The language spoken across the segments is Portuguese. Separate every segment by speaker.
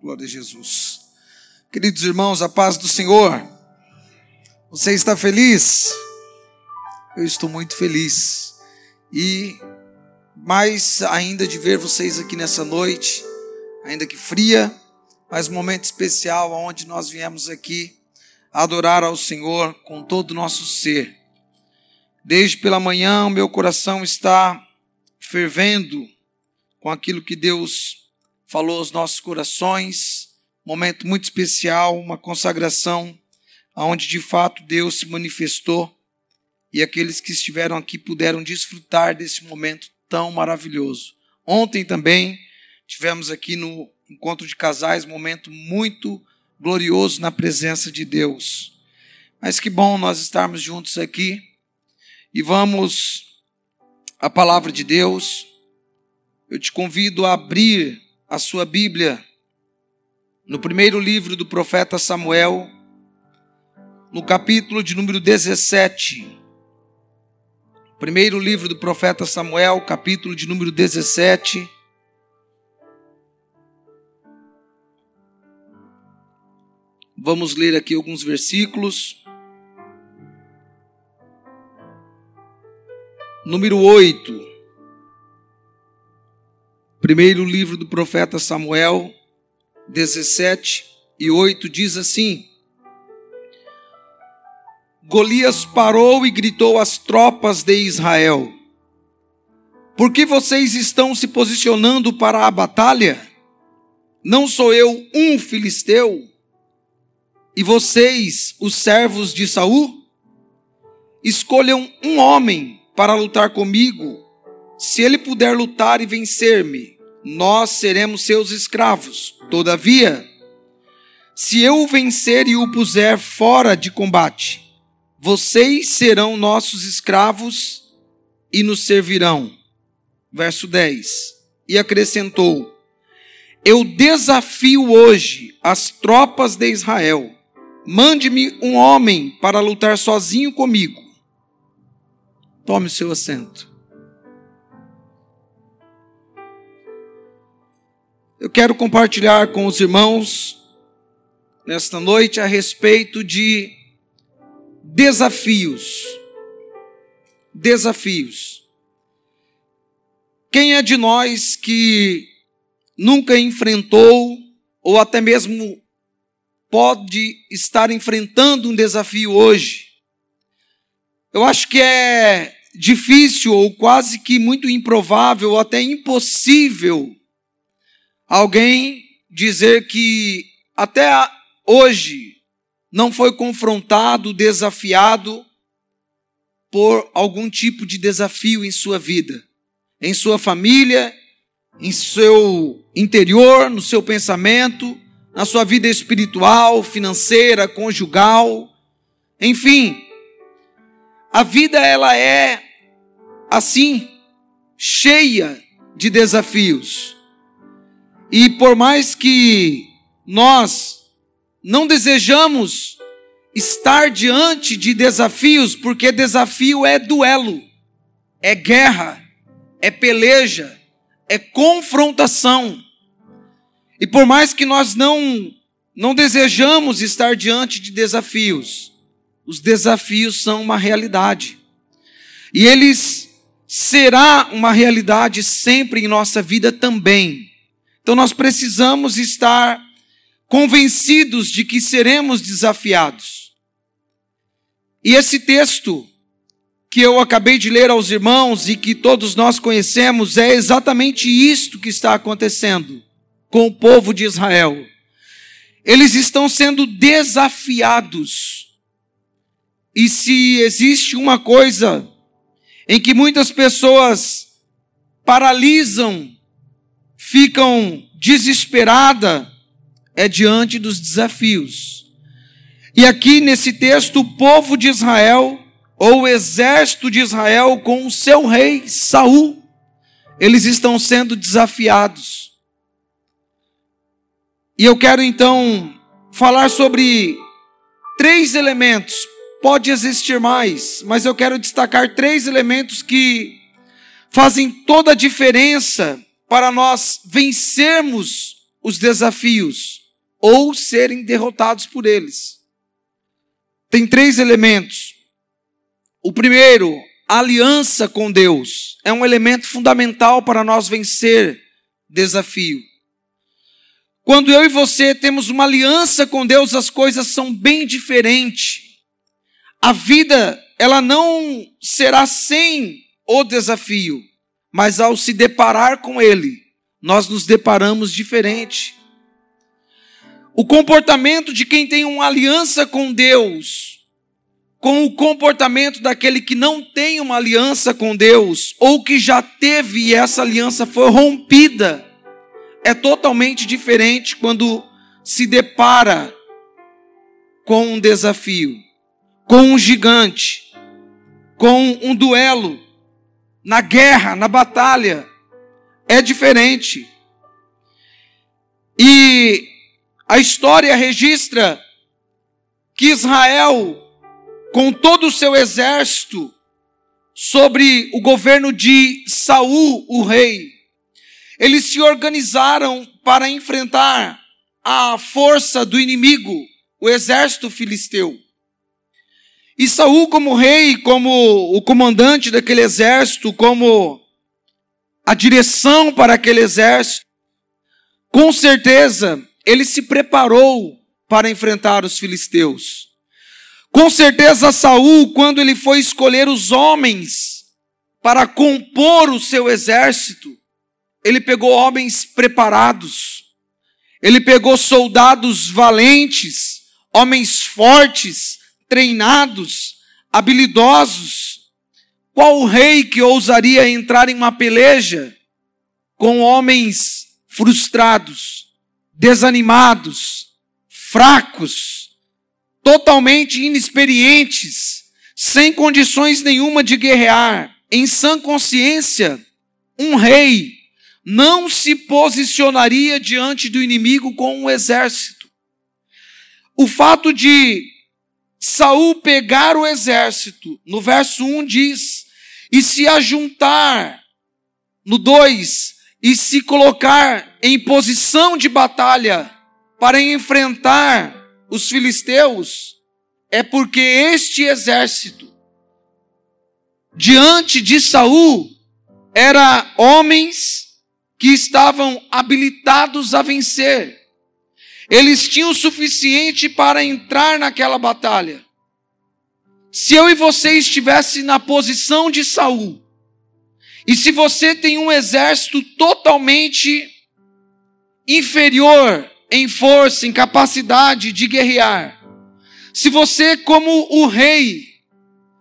Speaker 1: Glória a Jesus. Queridos irmãos, a paz do Senhor. Você está feliz? Eu estou muito feliz. E mais ainda de ver vocês aqui nessa noite, ainda que fria, mas momento especial onde nós viemos aqui adorar ao Senhor com todo o nosso ser. Desde pela manhã, o meu coração está fervendo com aquilo que Deus falou aos nossos corações. Momento muito especial, uma consagração, onde de fato Deus se manifestou e aqueles que estiveram aqui puderam desfrutar desse momento tão maravilhoso. Ontem também tivemos aqui no encontro de casais momento muito glorioso na presença de Deus. Mas que bom nós estarmos juntos aqui e vamos a palavra de Deus. Eu te convido a abrir a sua Bíblia no primeiro livro do profeta Samuel, no capítulo de número 17. Primeiro livro do profeta Samuel, capítulo de número 17. Vamos ler aqui alguns versículos. Número 8. Primeiro livro do profeta Samuel, 17 e 8 diz assim: Golias parou e gritou às tropas de Israel: Por que vocês estão se posicionando para a batalha? Não sou eu um filisteu? E vocês, os servos de Saul? Escolham um homem para lutar comigo se ele puder lutar e vencer-me, nós seremos seus escravos. Todavia, se eu o vencer e o puser fora de combate, vocês serão nossos escravos e nos servirão. Verso 10. E acrescentou: Eu desafio hoje as tropas de Israel. Mande-me um homem para lutar sozinho comigo. Tome seu assento. Eu quero compartilhar com os irmãos nesta noite a respeito de desafios. Desafios. Quem é de nós que nunca enfrentou ou até mesmo pode estar enfrentando um desafio hoje? Eu acho que é difícil ou quase que muito improvável ou até impossível alguém dizer que até hoje não foi confrontado, desafiado por algum tipo de desafio em sua vida, em sua família, em seu interior, no seu pensamento, na sua vida espiritual, financeira, conjugal, enfim. A vida ela é assim, cheia de desafios. E por mais que nós não desejamos estar diante de desafios, porque desafio é duelo, é guerra, é peleja, é confrontação. E por mais que nós não não desejamos estar diante de desafios, os desafios são uma realidade. E eles será uma realidade sempre em nossa vida também. Então nós precisamos estar convencidos de que seremos desafiados. E esse texto que eu acabei de ler aos irmãos e que todos nós conhecemos é exatamente isto que está acontecendo com o povo de Israel. Eles estão sendo desafiados. E se existe uma coisa em que muitas pessoas paralisam ficam desesperadas é diante dos desafios. E aqui nesse texto, o povo de Israel, ou o exército de Israel, com o seu rei Saul, eles estão sendo desafiados. E eu quero então falar sobre três elementos. Pode existir mais, mas eu quero destacar três elementos que fazem toda a diferença para nós vencermos os desafios ou serem derrotados por eles. Tem três elementos. O primeiro, aliança com Deus, é um elemento fundamental para nós vencer desafio. Quando eu e você temos uma aliança com Deus, as coisas são bem diferentes. A vida, ela não será sem o desafio, mas ao se deparar com ele, nós nos deparamos diferente. O comportamento de quem tem uma aliança com Deus, com o comportamento daquele que não tem uma aliança com Deus, ou que já teve e essa aliança foi rompida, é totalmente diferente quando se depara com um desafio, com um gigante, com um duelo, na guerra, na batalha. É diferente. E a história registra que Israel, com todo o seu exército, sobre o governo de Saul, o rei, eles se organizaram para enfrentar a força do inimigo, o exército filisteu. E Saul, como rei, como o comandante daquele exército, como a direção para aquele exército, com certeza ele se preparou para enfrentar os filisteus. Com certeza Saul, quando ele foi escolher os homens para compor o seu exército, ele pegou homens preparados. Ele pegou soldados valentes, homens fortes, treinados, habilidosos. Qual rei que ousaria entrar em uma peleja com homens frustrados? desanimados, fracos, totalmente inexperientes, sem condições nenhuma de guerrear, em sã consciência, um rei não se posicionaria diante do inimigo com um exército. O fato de Saul pegar o exército, no verso 1 diz, e se ajuntar, no 2, e se colocar em posição de batalha para enfrentar os filisteus, é porque este exército, diante de Saul, era homens que estavam habilitados a vencer. Eles tinham o suficiente para entrar naquela batalha. Se eu e você estivesse na posição de Saul, e se você tem um exército totalmente inferior em força, em capacidade de guerrear, se você, como o rei,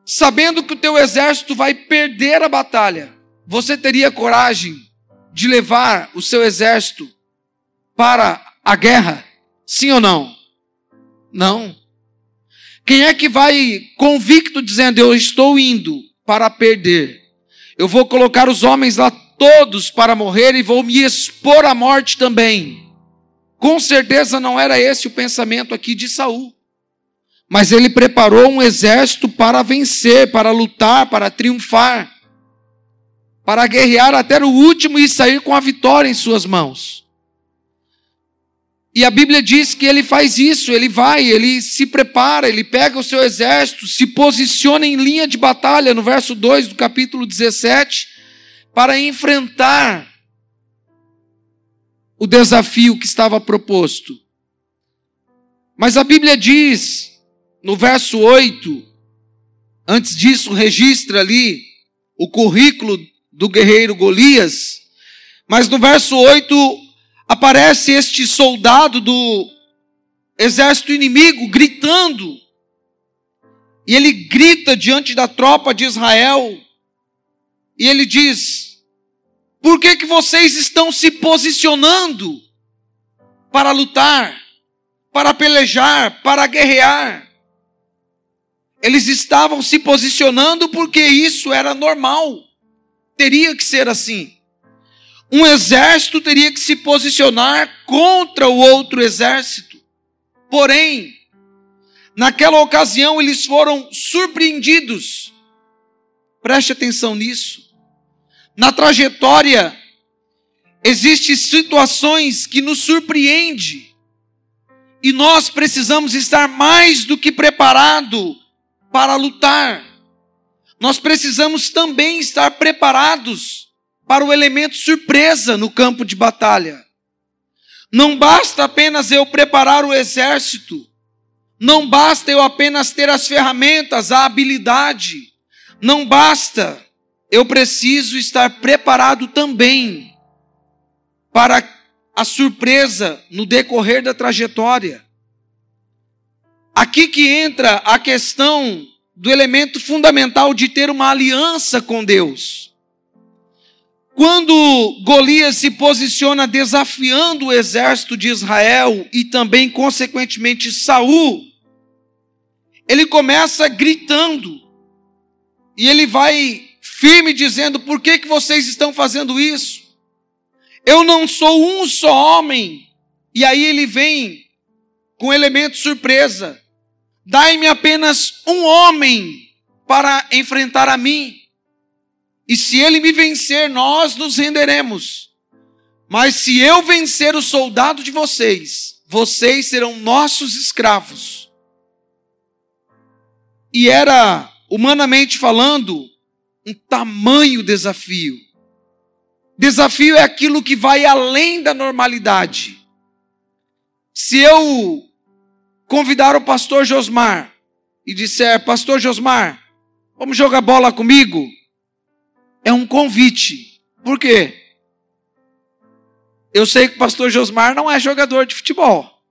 Speaker 1: sabendo que o teu exército vai perder a batalha, você teria coragem de levar o seu exército para a guerra? Sim ou não? Não. Quem é que vai convicto dizendo eu estou indo para perder? Eu vou colocar os homens lá todos para morrer e vou me expor à morte também. Com certeza não era esse o pensamento aqui de Saul. Mas ele preparou um exército para vencer, para lutar, para triunfar, para guerrear até o último e sair com a vitória em suas mãos. E a Bíblia diz que ele faz isso, ele vai, ele se prepara, ele pega o seu exército, se posiciona em linha de batalha, no verso 2 do capítulo 17, para enfrentar o desafio que estava proposto. Mas a Bíblia diz, no verso 8, antes disso, registra ali o currículo do guerreiro Golias, mas no verso 8 aparece este soldado do exército inimigo gritando. E ele grita diante da tropa de Israel. E ele diz: Por que que vocês estão se posicionando para lutar, para pelejar, para guerrear? Eles estavam se posicionando porque isso era normal. Teria que ser assim um exército teria que se posicionar contra o outro exército. Porém, naquela ocasião eles foram surpreendidos. Preste atenção nisso. Na trajetória Existem situações que nos surpreende e nós precisamos estar mais do que preparado para lutar. Nós precisamos também estar preparados para o elemento surpresa no campo de batalha. Não basta apenas eu preparar o exército, não basta eu apenas ter as ferramentas, a habilidade, não basta, eu preciso estar preparado também para a surpresa no decorrer da trajetória. Aqui que entra a questão do elemento fundamental de ter uma aliança com Deus. Quando Golias se posiciona desafiando o exército de Israel e também consequentemente Saul, ele começa gritando. E ele vai firme dizendo: "Por que que vocês estão fazendo isso? Eu não sou um só homem. E aí ele vem com elemento surpresa. Dai-me apenas um homem para enfrentar a mim. E se ele me vencer, nós nos renderemos. Mas se eu vencer o soldado de vocês, vocês serão nossos escravos. E era, humanamente falando, um tamanho desafio. Desafio é aquilo que vai além da normalidade. Se eu convidar o pastor Josmar e disser, pastor Josmar, vamos jogar bola comigo? É um convite. Por quê? Eu sei que o pastor Josmar não é jogador de futebol.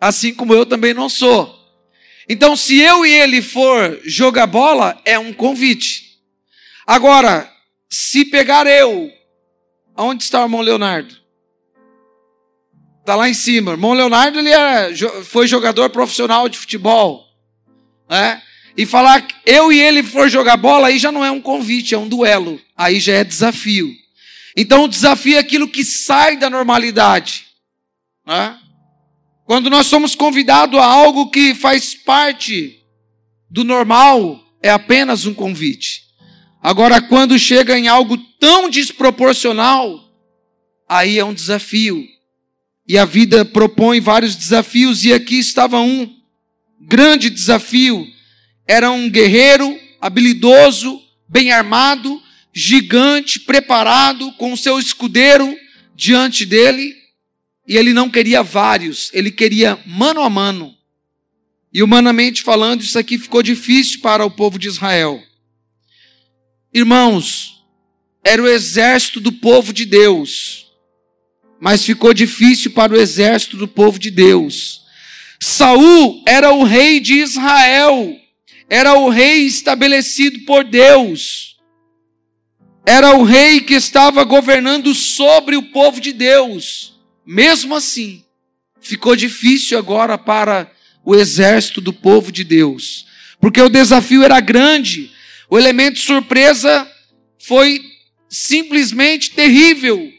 Speaker 1: Assim como eu também não sou. Então, se eu e ele for jogar bola, é um convite. Agora, se pegar eu Onde está o irmão Leonardo? Está lá em cima. O irmão Leonardo ele é, foi jogador profissional de futebol. Né? E falar eu e ele for jogar bola, aí já não é um convite, é um duelo. Aí já é desafio. Então o desafio é aquilo que sai da normalidade. Né? Quando nós somos convidados a algo que faz parte do normal, é apenas um convite. Agora, quando chega em algo tão desproporcional, aí é um desafio. E a vida propõe vários desafios, e aqui estava um grande desafio. Era um guerreiro habilidoso, bem armado, gigante, preparado, com o seu escudeiro diante dele, e ele não queria vários, ele queria mano a mano. E humanamente falando, isso aqui ficou difícil para o povo de Israel. Irmãos, era o exército do povo de Deus, mas ficou difícil para o exército do povo de Deus. Saul era o rei de Israel, era o rei estabelecido por Deus, era o rei que estava governando sobre o povo de Deus. Mesmo assim, ficou difícil agora para o exército do povo de Deus, porque o desafio era grande, o elemento surpresa foi simplesmente terrível.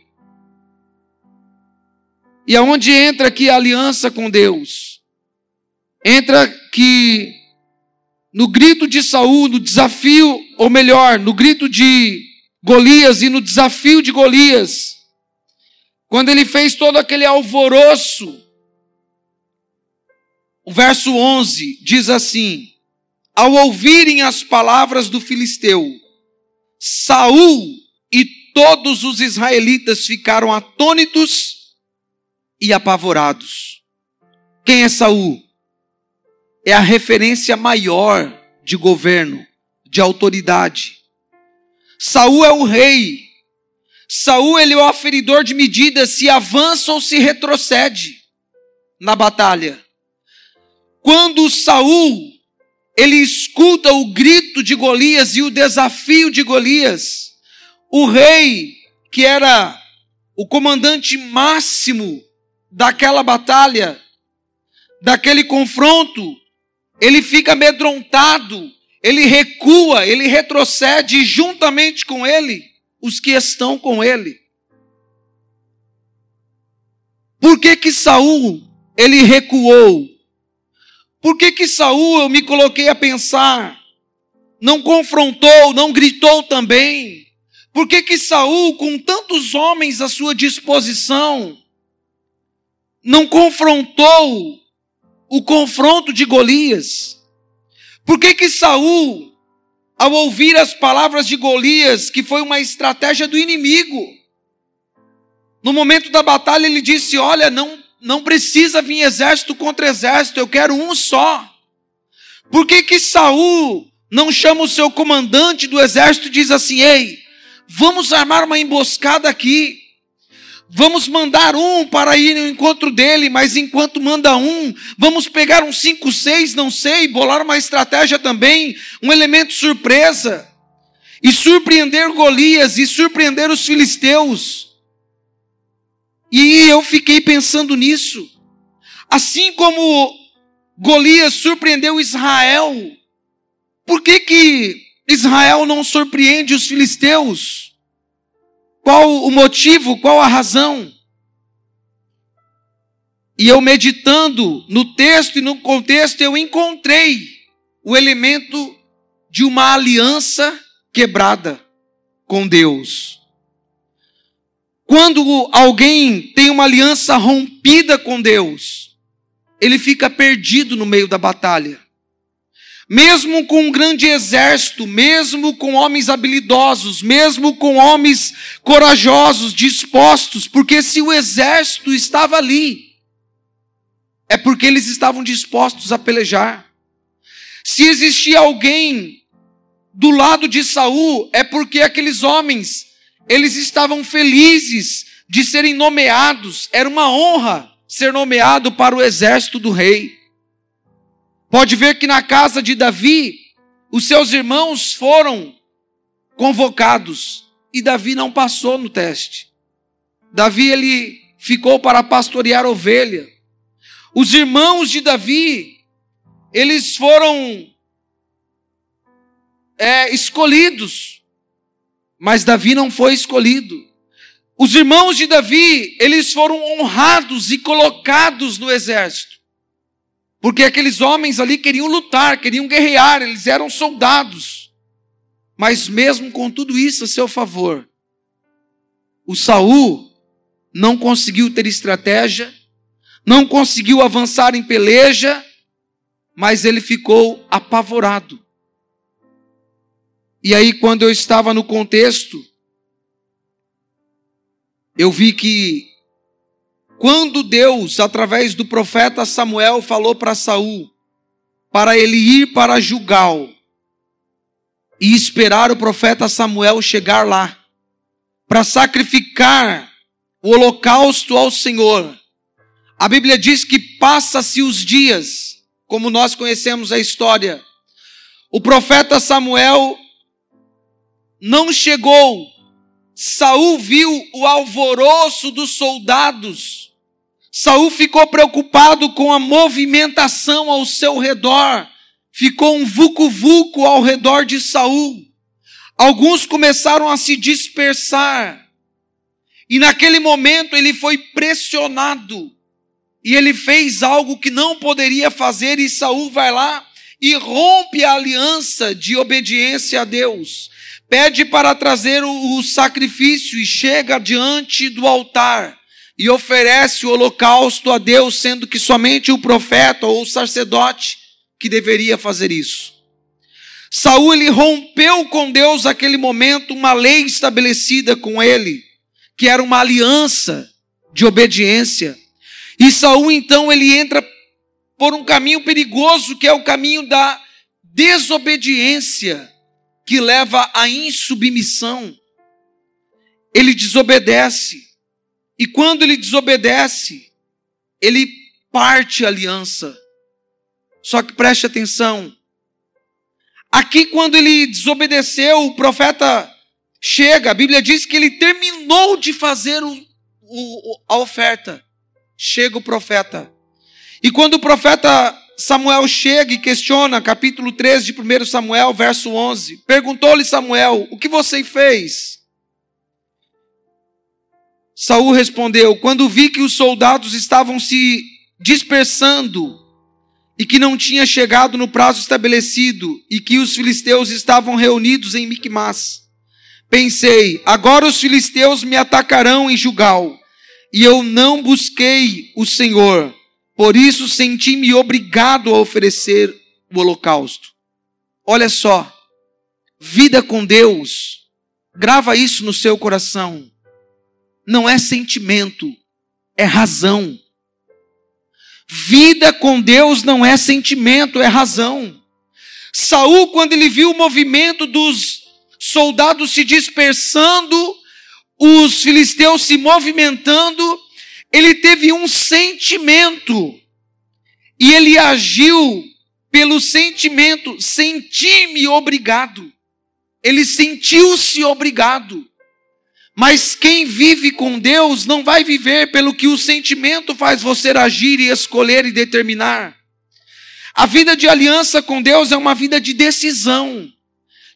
Speaker 1: E aonde entra aqui a aliança com Deus? Entra que no grito de Saul, no desafio, ou melhor, no grito de Golias e no desafio de Golias, quando ele fez todo aquele alvoroço, o verso 11 diz assim: ao ouvirem as palavras do filisteu, Saul e todos os israelitas ficaram atônitos e apavorados. Quem é Saul? É a referência maior de governo, de autoridade. Saul é o rei. Saul ele é o aferidor de medidas se avança ou se retrocede na batalha. Quando Saul ele escuta o grito de Golias e o desafio de Golias. O rei, que era o comandante máximo daquela batalha, daquele confronto, ele fica amedrontado, ele recua, ele retrocede juntamente com ele os que estão com ele. Por que que Saul ele recuou? Por que que Saul, eu me coloquei a pensar, não confrontou, não gritou também? Por que que Saul, com tantos homens à sua disposição, não confrontou o confronto de Golias? Por que que Saul, ao ouvir as palavras de Golias, que foi uma estratégia do inimigo, no momento da batalha ele disse: "Olha, não não precisa vir exército contra exército, eu quero um só". Por que que Saul não chama o seu comandante do exército e diz assim: "Ei, vamos armar uma emboscada aqui. Vamos mandar um para ir no encontro dele, mas enquanto manda um, vamos pegar uns cinco, seis, não sei, bolar uma estratégia também, um elemento surpresa, e surpreender Golias e surpreender os filisteus. E eu fiquei pensando nisso. Assim como Golias surpreendeu Israel, por que que Israel não surpreende os filisteus? Qual o motivo, qual a razão? E eu meditando no texto e no contexto, eu encontrei o elemento de uma aliança quebrada com Deus. Quando alguém tem uma aliança rompida com Deus, ele fica perdido no meio da batalha mesmo com um grande exército, mesmo com homens habilidosos, mesmo com homens corajosos, dispostos, porque se o exército estava ali, é porque eles estavam dispostos a pelejar. Se existia alguém do lado de Saul, é porque aqueles homens, eles estavam felizes de serem nomeados, era uma honra ser nomeado para o exército do rei. Pode ver que na casa de Davi, os seus irmãos foram convocados e Davi não passou no teste. Davi ele ficou para pastorear ovelha. Os irmãos de Davi, eles foram é, escolhidos, mas Davi não foi escolhido. Os irmãos de Davi, eles foram honrados e colocados no exército. Porque aqueles homens ali queriam lutar, queriam guerrear, eles eram soldados. Mas mesmo com tudo isso a seu favor, o Saul não conseguiu ter estratégia, não conseguiu avançar em peleja, mas ele ficou apavorado. E aí, quando eu estava no contexto, eu vi que quando Deus, através do profeta Samuel, falou para Saul para ele ir para Jugal e esperar o profeta Samuel chegar lá para sacrificar o holocausto ao Senhor. A Bíblia diz que passa-se os dias, como nós conhecemos a história. O profeta Samuel não chegou. Saul viu o alvoroço dos soldados Saul ficou preocupado com a movimentação ao seu redor. Ficou um vucu-vucu ao redor de Saul. Alguns começaram a se dispersar. E naquele momento ele foi pressionado. E ele fez algo que não poderia fazer e Saul vai lá e rompe a aliança de obediência a Deus. Pede para trazer o, o sacrifício e chega diante do altar e oferece o holocausto a Deus, sendo que somente o profeta ou o sacerdote que deveria fazer isso. Saul ele rompeu com Deus naquele momento uma lei estabelecida com ele, que era uma aliança de obediência. E Saul então ele entra por um caminho perigoso, que é o caminho da desobediência, que leva à insubmissão. Ele desobedece. E quando ele desobedece, ele parte a aliança. Só que preste atenção. Aqui, quando ele desobedeceu, o profeta chega, a Bíblia diz que ele terminou de fazer o, o, a oferta. Chega o profeta. E quando o profeta Samuel chega e questiona, capítulo 13 de 1 Samuel, verso 11, perguntou-lhe Samuel: O que você fez? Saul respondeu: Quando vi que os soldados estavam se dispersando e que não tinha chegado no prazo estabelecido e que os filisteus estavam reunidos em Micmas, pensei: agora os filisteus me atacarão em Jugal, e eu não busquei o Senhor, por isso senti-me obrigado a oferecer o holocausto. Olha só, vida com Deus, grava isso no seu coração, não é sentimento, é razão. Vida com Deus não é sentimento, é razão. Saul, quando ele viu o movimento dos soldados se dispersando, os filisteus se movimentando, ele teve um sentimento e ele agiu pelo sentimento, senti-me obrigado. Ele sentiu-se obrigado. Mas quem vive com Deus não vai viver pelo que o sentimento faz você agir e escolher e determinar. A vida de aliança com Deus é uma vida de decisão.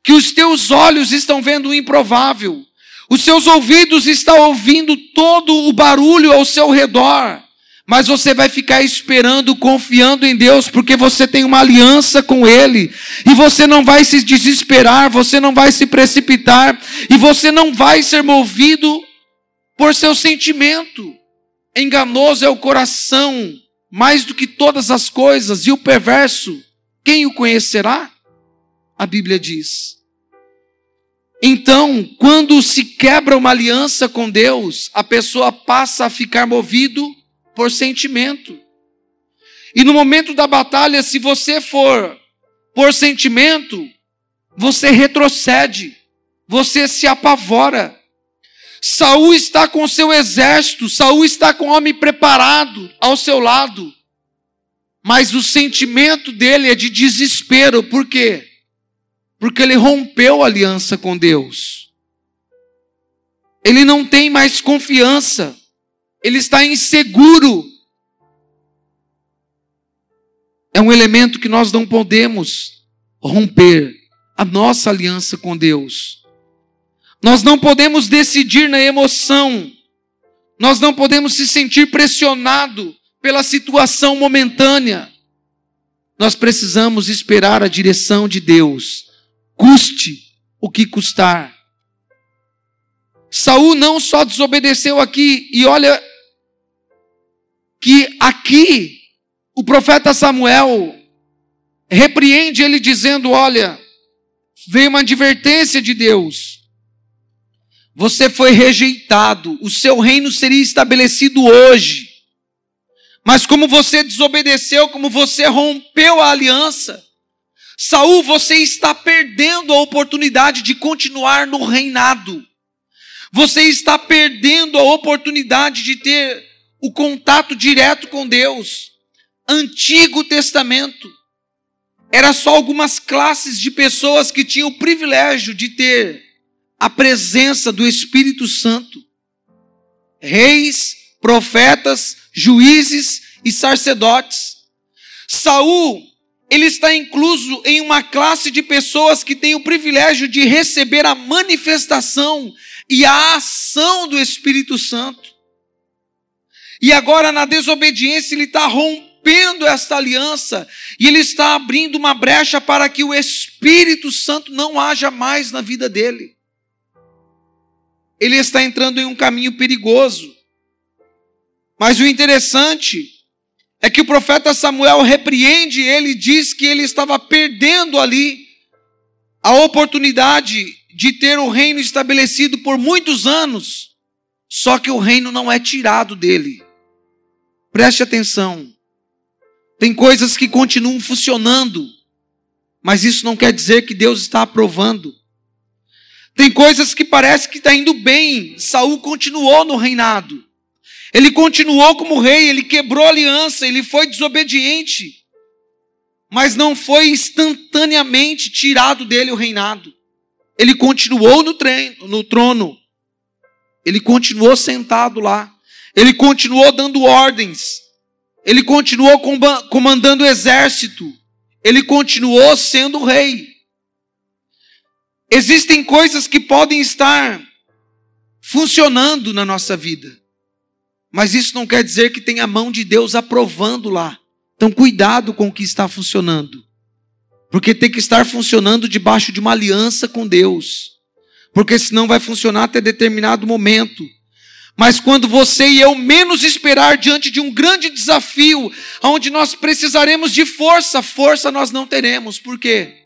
Speaker 1: Que os teus olhos estão vendo o improvável, os seus ouvidos estão ouvindo todo o barulho ao seu redor, mas você vai ficar esperando, confiando em Deus, porque você tem uma aliança com Ele, e você não vai se desesperar, você não vai se precipitar, e você não vai ser movido por seu sentimento. Enganoso é o coração, mais do que todas as coisas, e o perverso, quem o conhecerá? A Bíblia diz. Então, quando se quebra uma aliança com Deus, a pessoa passa a ficar movido por sentimento. E no momento da batalha, se você for por sentimento, você retrocede, você se apavora. Saul está com seu exército, Saul está com homem preparado ao seu lado. Mas o sentimento dele é de desespero, por quê? Porque ele rompeu a aliança com Deus. Ele não tem mais confiança. Ele está inseguro. É um elemento que nós não podemos romper a nossa aliança com Deus. Nós não podemos decidir na emoção. Nós não podemos se sentir pressionado pela situação momentânea. Nós precisamos esperar a direção de Deus, custe o que custar. Saul não só desobedeceu aqui, e olha que aqui o profeta Samuel repreende ele dizendo: Olha, veio uma advertência de Deus. Você foi rejeitado, o seu reino seria estabelecido hoje. Mas como você desobedeceu, como você rompeu a aliança, Saul, você está perdendo a oportunidade de continuar no reinado. Você está perdendo a oportunidade de ter o contato direto com Deus. Antigo Testamento era só algumas classes de pessoas que tinham o privilégio de ter a presença do Espírito Santo. Reis, profetas, juízes e sacerdotes. Saul, ele está incluso em uma classe de pessoas que tem o privilégio de receber a manifestação e a ação do Espírito Santo. E agora, na desobediência, ele está rompendo esta aliança e ele está abrindo uma brecha para que o Espírito Santo não haja mais na vida dele ele está entrando em um caminho perigoso. Mas o interessante é que o profeta Samuel repreende ele e diz que ele estava perdendo ali a oportunidade de ter o reino estabelecido por muitos anos, só que o reino não é tirado dele. Preste atenção. Tem coisas que continuam funcionando, mas isso não quer dizer que Deus está aprovando. Tem coisas que parece que está indo bem. Saul continuou no reinado. Ele continuou como rei, ele quebrou a aliança, ele foi desobediente. Mas não foi instantaneamente tirado dele o reinado. Ele continuou no, treino, no trono. Ele continuou sentado lá. Ele continuou dando ordens. Ele continuou comandando o exército. Ele continuou sendo rei. Existem coisas que podem estar funcionando na nossa vida, mas isso não quer dizer que tem a mão de Deus aprovando lá. Então, cuidado com o que está funcionando, porque tem que estar funcionando debaixo de uma aliança com Deus. porque senão vai funcionar até determinado momento. Mas quando você e eu menos esperar diante de um grande desafio, onde nós precisaremos de força, força nós não teremos. Por quê?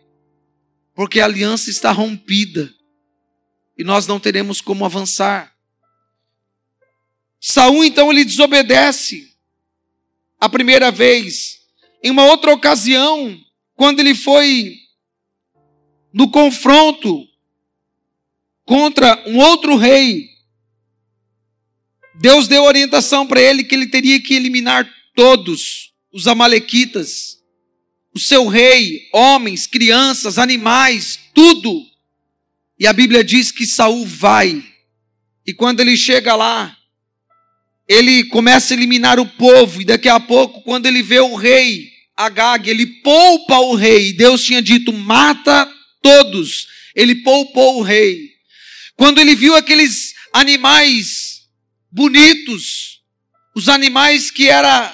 Speaker 1: Porque a aliança está rompida e nós não teremos como avançar. Saul então ele desobedece a primeira vez. Em uma outra ocasião, quando ele foi no confronto contra um outro rei, Deus deu orientação para ele que ele teria que eliminar todos os amalequitas, o seu rei, homens, crianças, animais, tudo. E a Bíblia diz que Saul vai. E quando ele chega lá, ele começa a eliminar o povo, e daqui a pouco, quando ele vê o rei Agag, ele poupa o rei. Deus tinha dito: mata todos. Ele poupou o rei. Quando ele viu aqueles animais bonitos, os animais que eram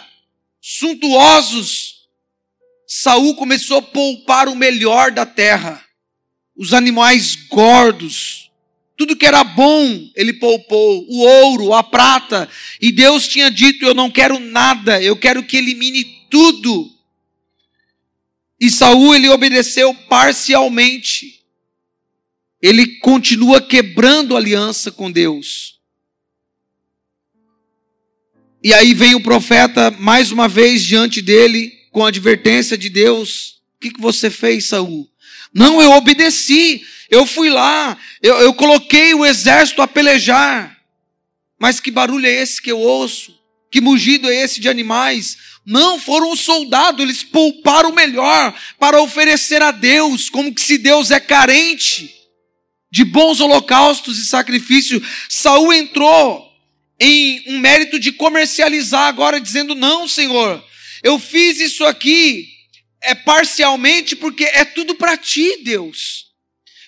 Speaker 1: suntuosos, Saul começou a poupar o melhor da terra. Os animais gordos, tudo que era bom, ele poupou, o ouro, a prata, e Deus tinha dito: Eu não quero nada, eu quero que elimine tudo. E Saul ele obedeceu parcialmente. Ele continua quebrando aliança com Deus. E aí vem o profeta mais uma vez diante dele com a advertência de Deus. O que, que você fez, Saul? Não, eu obedeci. Eu fui lá, eu, eu coloquei o exército a pelejar. Mas que barulho é esse que eu ouço? Que mugido é esse de animais? Não, foram os soldados, eles pouparam o melhor para oferecer a Deus, como que se Deus é carente de bons holocaustos e sacrifícios. Saul entrou em um mérito de comercializar agora, dizendo: Não, Senhor, eu fiz isso aqui é parcialmente porque é tudo para ti, Deus.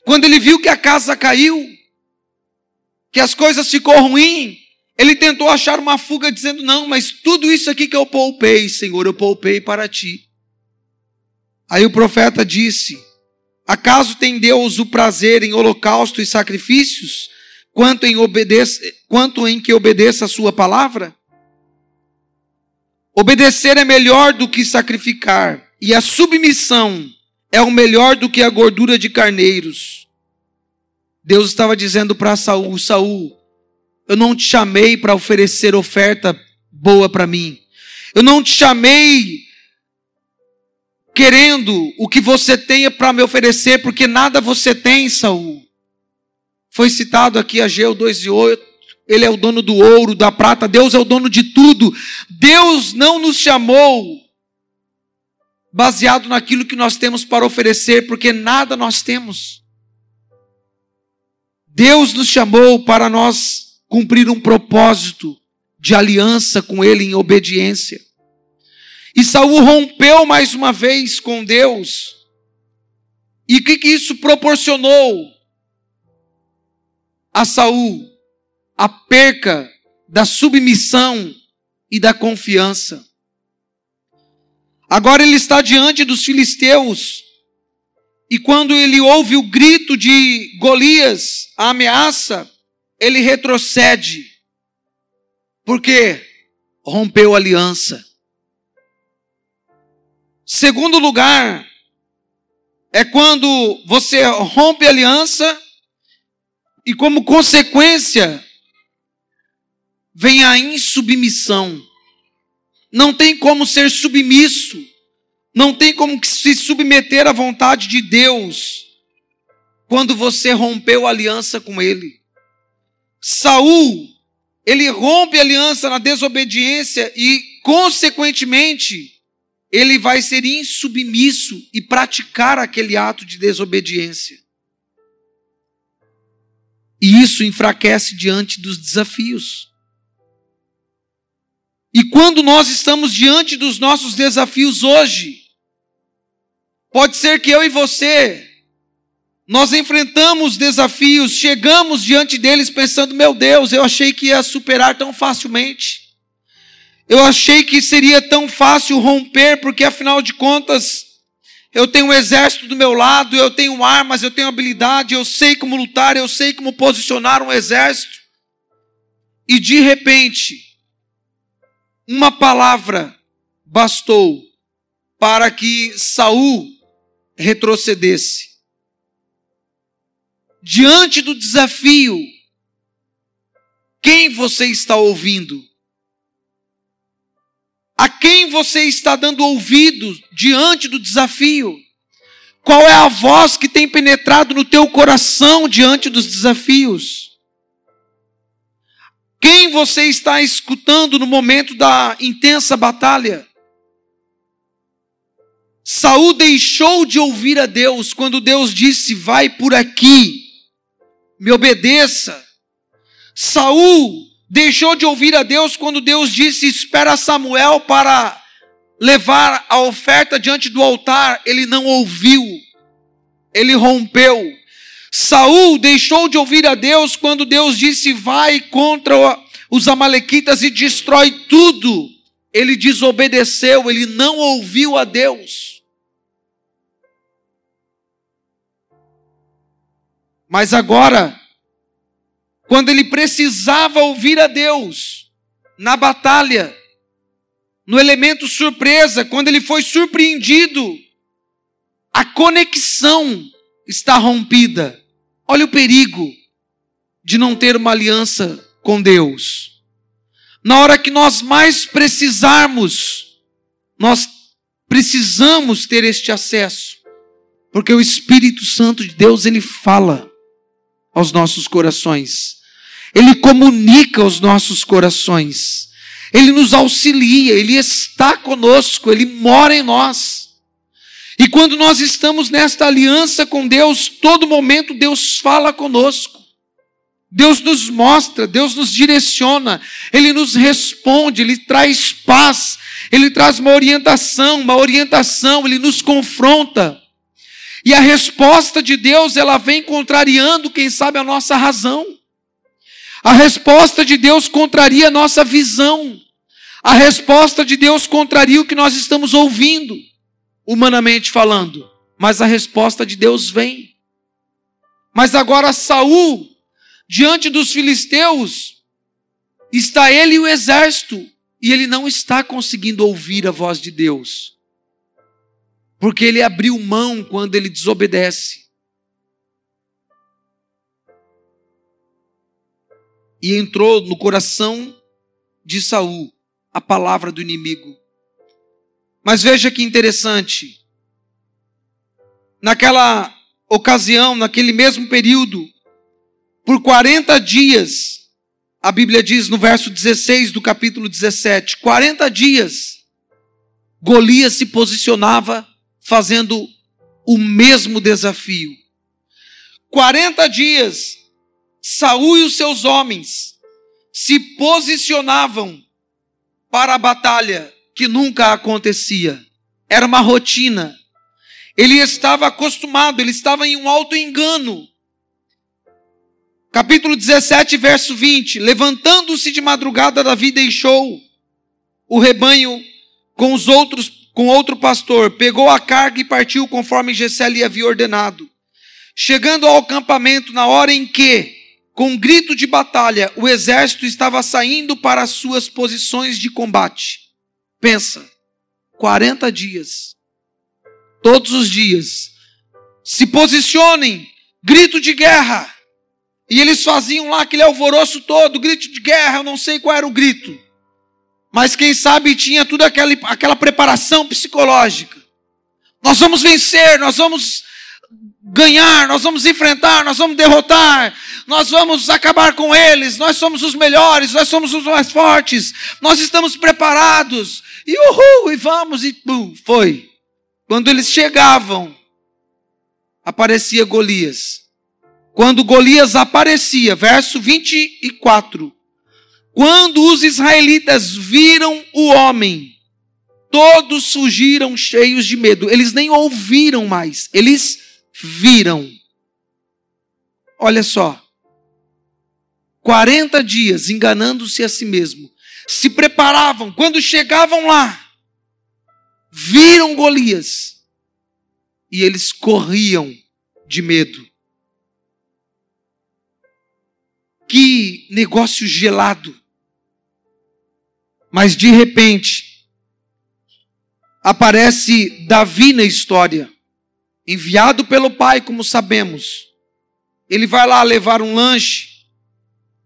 Speaker 1: Quando ele viu que a casa caiu, que as coisas ficou ruim, ele tentou achar uma fuga dizendo: Não, mas tudo isso aqui que eu poupei, Senhor, eu poupei para ti. Aí o profeta disse: Acaso tem Deus o prazer em holocausto e sacrifícios, quanto em, quanto em que obedeça a sua palavra? Obedecer é melhor do que sacrificar, e a submissão é o melhor do que a gordura de carneiros. Deus estava dizendo para Saul: Saul, eu não te chamei para oferecer oferta boa para mim. Eu não te chamei querendo o que você tenha para me oferecer, porque nada você tem, Saul. Foi citado aqui Ageu 2 e 8. Ele é o dono do ouro, da prata, Deus é o dono de tudo. Deus não nos chamou baseado naquilo que nós temos para oferecer, porque nada nós temos. Deus nos chamou para nós cumprir um propósito de aliança com ele em obediência. E Saul rompeu mais uma vez com Deus. E o que, que isso proporcionou a Saul? A perca da submissão e da confiança. Agora ele está diante dos filisteus. E quando ele ouve o grito de Golias, a ameaça, ele retrocede. Porque rompeu aliança. Segundo lugar, é quando você rompe aliança e, como consequência, vem a insubmissão. Não tem como ser submisso, não tem como se submeter à vontade de Deus quando você rompeu aliança com Ele. Saul, ele rompe a aliança na desobediência e, consequentemente, ele vai ser insubmisso e praticar aquele ato de desobediência. E isso enfraquece diante dos desafios. E quando nós estamos diante dos nossos desafios hoje, pode ser que eu e você nós enfrentamos desafios, chegamos diante deles pensando: meu Deus, eu achei que ia superar tão facilmente. Eu achei que seria tão fácil romper, porque afinal de contas, eu tenho um exército do meu lado, eu tenho armas, eu tenho habilidade, eu sei como lutar, eu sei como posicionar um exército. E de repente, uma palavra bastou para que Saul retrocedesse. Diante do desafio, quem você está ouvindo? A quem você está dando ouvido diante do desafio? Qual é a voz que tem penetrado no teu coração diante dos desafios? Quem você está escutando no momento da intensa batalha? Saul deixou de ouvir a Deus quando Deus disse: "Vai por aqui, me obedeça". Saul deixou de ouvir a Deus quando Deus disse: Espera Samuel para levar a oferta diante do altar. Ele não ouviu, ele rompeu. Saul deixou de ouvir a Deus quando Deus disse: Vai contra os Amalequitas e destrói tudo. Ele desobedeceu, ele não ouviu a Deus. Mas agora, quando ele precisava ouvir a Deus na batalha, no elemento surpresa, quando ele foi surpreendido, a conexão está rompida. Olha o perigo de não ter uma aliança com Deus. Na hora que nós mais precisarmos, nós precisamos ter este acesso, porque o Espírito Santo de Deus ele fala aos nossos corações. Ele comunica os nossos corações. Ele nos auxilia, ele está conosco, ele mora em nós. E quando nós estamos nesta aliança com Deus, todo momento Deus fala conosco. Deus nos mostra, Deus nos direciona, Ele nos responde, Ele traz paz, Ele traz uma orientação, uma orientação, Ele nos confronta. E a resposta de Deus, ela vem contrariando, quem sabe, a nossa razão. A resposta de Deus contraria a nossa visão. A resposta de Deus contraria o que nós estamos ouvindo, humanamente falando. Mas a resposta de Deus vem. Mas agora Saul, diante dos filisteus, está ele e o exército, e ele não está conseguindo ouvir a voz de Deus. Porque ele abriu mão quando ele desobedece. e entrou no coração de Saul a palavra do inimigo. Mas veja que interessante. Naquela ocasião, naquele mesmo período, por 40 dias, a Bíblia diz no verso 16 do capítulo 17, 40 dias, Golias se posicionava fazendo o mesmo desafio. 40 dias Saul e os seus homens se posicionavam para a batalha que nunca acontecia. Era uma rotina. Ele estava acostumado, ele estava em um alto engano. Capítulo 17, verso 20. Levantando-se de madrugada, Davi deixou o rebanho com os outros, com outro pastor, pegou a carga e partiu conforme Gessé lhe havia ordenado. Chegando ao acampamento na hora em que com um grito de batalha, o exército estava saindo para as suas posições de combate. Pensa, 40 dias, todos os dias, se posicionem, grito de guerra. E eles faziam lá aquele alvoroço todo, grito de guerra, eu não sei qual era o grito. Mas quem sabe tinha toda aquela, aquela preparação psicológica. Nós vamos vencer, nós vamos ganhar, nós vamos enfrentar, nós vamos derrotar, nós vamos acabar com eles, nós somos os melhores, nós somos os mais fortes, nós estamos preparados, e uhul, e vamos, e pum, foi. Quando eles chegavam, aparecia Golias. Quando Golias aparecia, verso 24, quando os israelitas viram o homem, todos fugiram cheios de medo, eles nem ouviram mais, eles viram. Olha só. 40 dias enganando-se a si mesmo. Se preparavam, quando chegavam lá, viram Golias. e eles corriam de medo. Que negócio gelado. Mas de repente, aparece Davi na história, enviado pelo pai, como sabemos. Ele vai lá levar um lanche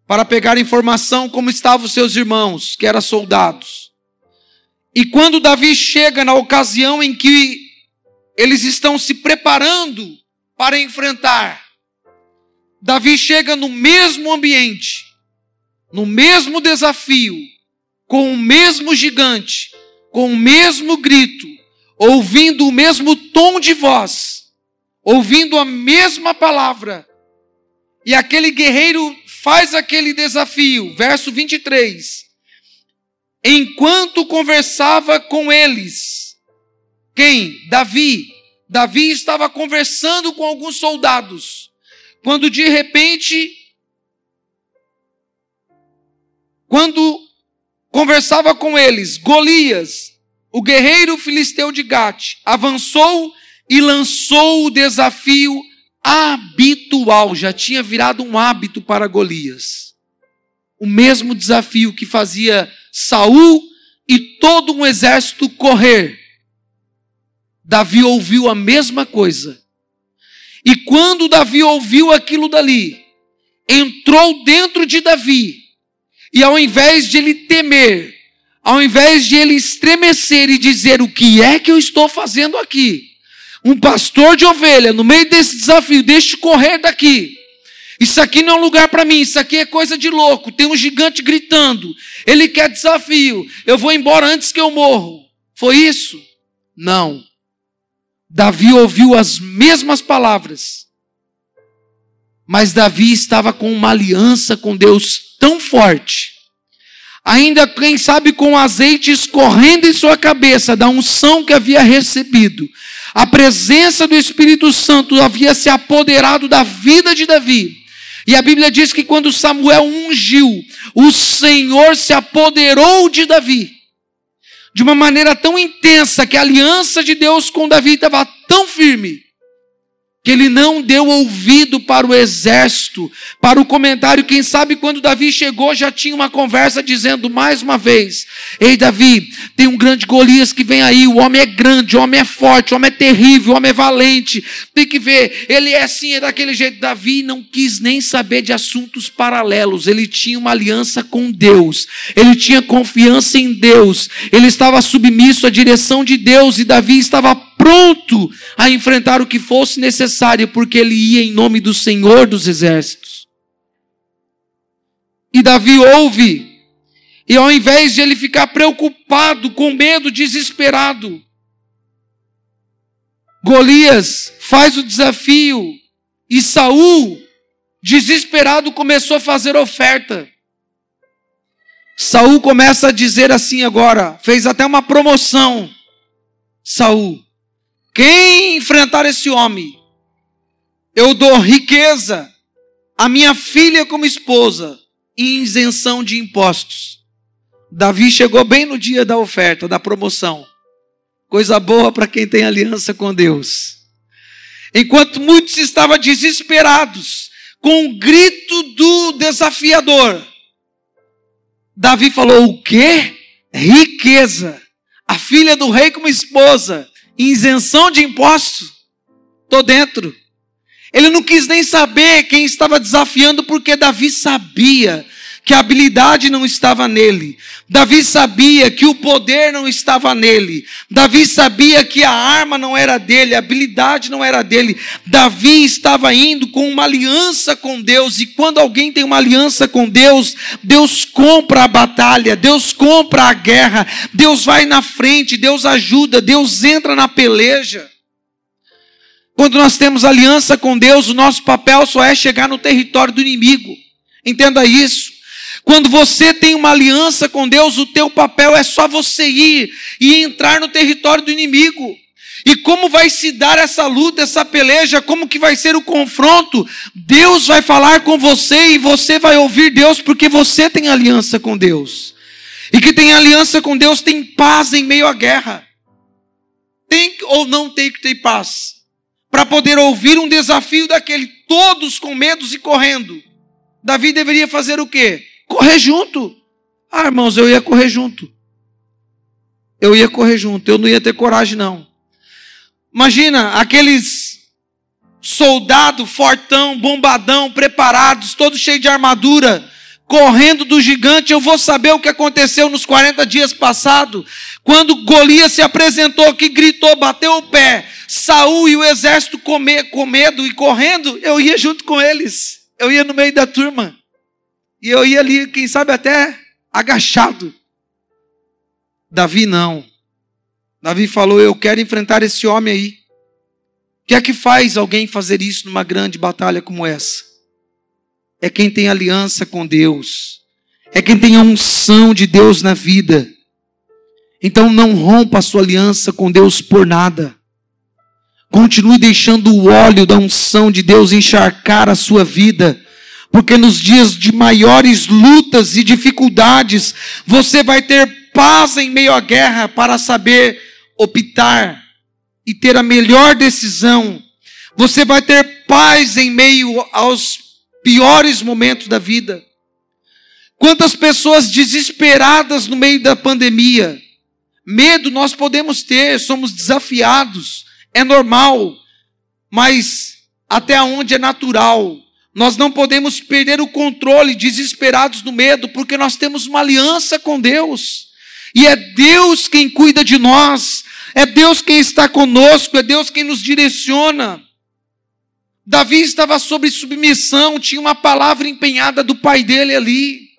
Speaker 1: para pegar informação como estavam seus irmãos, que eram soldados. E quando Davi chega na ocasião em que eles estão se preparando para enfrentar, Davi chega no mesmo ambiente, no mesmo desafio, com o mesmo gigante, com o mesmo grito, ouvindo o mesmo tom de voz, ouvindo a mesma palavra. E aquele guerreiro faz aquele desafio, verso 23. Enquanto conversava com eles, quem? Davi. Davi estava conversando com alguns soldados, quando de repente, quando conversava com eles, Golias, o guerreiro filisteu de Gate, avançou e lançou o desafio habitual, já tinha virado um hábito para Golias. O mesmo desafio que fazia Saul e todo um exército correr. Davi ouviu a mesma coisa. E quando Davi ouviu aquilo dali, entrou dentro de Davi, e ao invés de ele temer, ao invés de ele estremecer e dizer: O que é que eu estou fazendo aqui? um pastor de ovelha no meio desse desafio, deixe correr daqui. Isso aqui não é um lugar para mim, isso aqui é coisa de louco. Tem um gigante gritando, ele quer desafio. Eu vou embora antes que eu morro. Foi isso? Não. Davi ouviu as mesmas palavras, mas Davi estava com uma aliança com Deus tão forte, ainda quem sabe com azeite escorrendo em sua cabeça da unção que havia recebido, a presença do Espírito Santo havia se apoderado da vida de Davi. E a Bíblia diz que quando Samuel ungiu, o Senhor se apoderou de Davi. De uma maneira tão intensa que a aliança de Deus com Davi estava tão firme que ele não deu ouvido para o exército, para o comentário. Quem sabe quando Davi chegou já tinha uma conversa dizendo mais uma vez: Ei, Davi, tem um grande Golias que vem aí. O homem é grande, o homem é forte, o homem é terrível, o homem é valente. Tem que ver, ele é assim, é daquele jeito. Davi não quis nem saber de assuntos paralelos. Ele tinha uma aliança com Deus, ele tinha confiança em Deus, ele estava submisso à direção de Deus e Davi estava pronto a enfrentar o que fosse necessário, porque ele ia em nome do Senhor dos Exércitos. E Davi ouve, e ao invés de ele ficar preocupado, com medo, desesperado, Golias faz o desafio, e Saul, desesperado, começou a fazer oferta. Saul começa a dizer assim agora, fez até uma promoção. Saul, quem enfrentar esse homem, eu dou riqueza, a minha filha como esposa, e isenção de impostos. Davi chegou bem no dia da oferta, da promoção. Coisa boa para quem tem aliança com Deus. Enquanto muitos estavam desesperados, com o grito do desafiador, Davi falou: O quê? Riqueza. A filha do rei como esposa isenção de impostos. Estou dentro. Ele não quis nem saber quem estava desafiando, porque Davi sabia que a habilidade não estava nele. Davi sabia que o poder não estava nele. Davi sabia que a arma não era dele, a habilidade não era dele. Davi estava indo com uma aliança com Deus, e quando alguém tem uma aliança com Deus, Deus compra a batalha, Deus compra a guerra, Deus vai na frente, Deus ajuda, Deus entra na peleja. Quando nós temos aliança com Deus, o nosso papel só é chegar no território do inimigo. Entenda isso. Quando você tem uma aliança com Deus, o teu papel é só você ir e entrar no território do inimigo. E como vai se dar essa luta, essa peleja, como que vai ser o confronto? Deus vai falar com você e você vai ouvir Deus porque você tem aliança com Deus. E que tem aliança com Deus tem paz em meio à guerra. Tem ou não tem que ter paz? para poder ouvir um desafio daquele, todos com medos e correndo. Davi deveria fazer o quê? Correr junto. Ah, irmãos, eu ia correr junto. Eu ia correr junto, eu não ia ter coragem, não. Imagina aqueles soldado fortão, bombadão, preparados, todos cheios de armadura, correndo do gigante. Eu vou saber o que aconteceu nos 40 dias passados, quando Golias se apresentou, que gritou, bateu o pé. Saul e o exército com medo e correndo, eu ia junto com eles. Eu ia no meio da turma. E eu ia ali, quem sabe até agachado. Davi não. Davi falou: Eu quero enfrentar esse homem aí. O que é que faz alguém fazer isso numa grande batalha como essa? É quem tem aliança com Deus, é quem tem a unção de Deus na vida. Então não rompa a sua aliança com Deus por nada. Continue deixando o óleo da unção de Deus encharcar a sua vida porque nos dias de maiores lutas e dificuldades, você vai ter paz em meio à guerra para saber optar e ter a melhor decisão. Você vai ter paz em meio aos piores momentos da vida. Quantas pessoas desesperadas no meio da pandemia. Medo nós podemos ter, somos desafiados, é normal, mas até onde é natural. Nós não podemos perder o controle, desesperados no medo, porque nós temos uma aliança com Deus. E é Deus quem cuida de nós, é Deus quem está conosco, é Deus quem nos direciona. Davi estava sob submissão, tinha uma palavra empenhada do pai dele ali.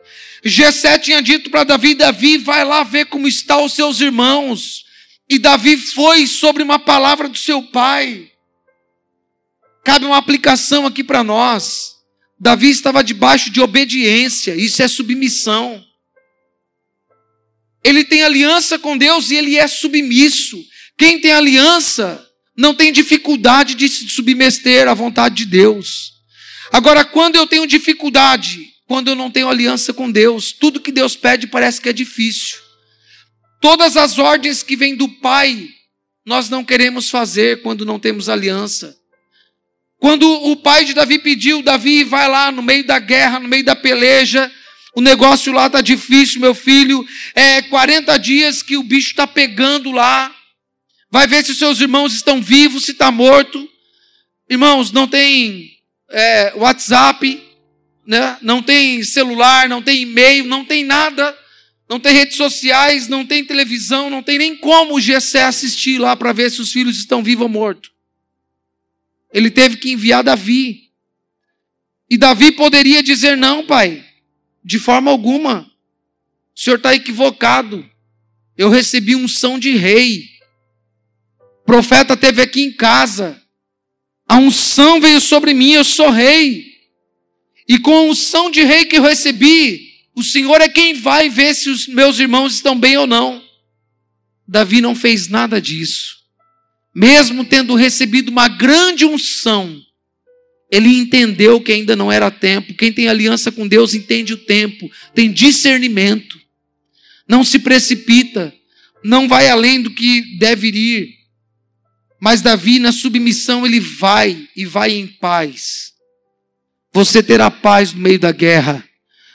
Speaker 1: Gessé tinha dito para Davi: Davi, vai lá ver como estão os seus irmãos. E Davi foi sobre uma palavra do seu pai. Cabe uma aplicação aqui para nós. Davi estava debaixo de obediência, isso é submissão. Ele tem aliança com Deus e ele é submisso. Quem tem aliança não tem dificuldade de se submeter à vontade de Deus. Agora, quando eu tenho dificuldade, quando eu não tenho aliança com Deus, tudo que Deus pede parece que é difícil. Todas as ordens que vêm do Pai, nós não queremos fazer quando não temos aliança. Quando o pai de Davi pediu, Davi vai lá no meio da guerra, no meio da peleja, o negócio lá está difícil, meu filho. É 40 dias que o bicho está pegando lá. Vai ver se seus irmãos estão vivos, se está morto. Irmãos, não tem é, WhatsApp, né? não tem celular, não tem e-mail, não tem nada. Não tem redes sociais, não tem televisão, não tem nem como o GC assistir lá para ver se os filhos estão vivos ou mortos. Ele teve que enviar Davi. E Davi poderia dizer: Não, pai, de forma alguma. O senhor está equivocado. Eu recebi unção de rei. O profeta teve aqui em casa. A unção veio sobre mim, eu sou rei. E com a unção de rei que eu recebi, o Senhor é quem vai ver se os meus irmãos estão bem ou não. Davi não fez nada disso mesmo tendo recebido uma grande unção, ele entendeu que ainda não era tempo. Quem tem aliança com Deus entende o tempo, tem discernimento, não se precipita, não vai além do que deve ir. Mas Davi, na submissão, ele vai e vai em paz. Você terá paz no meio da guerra,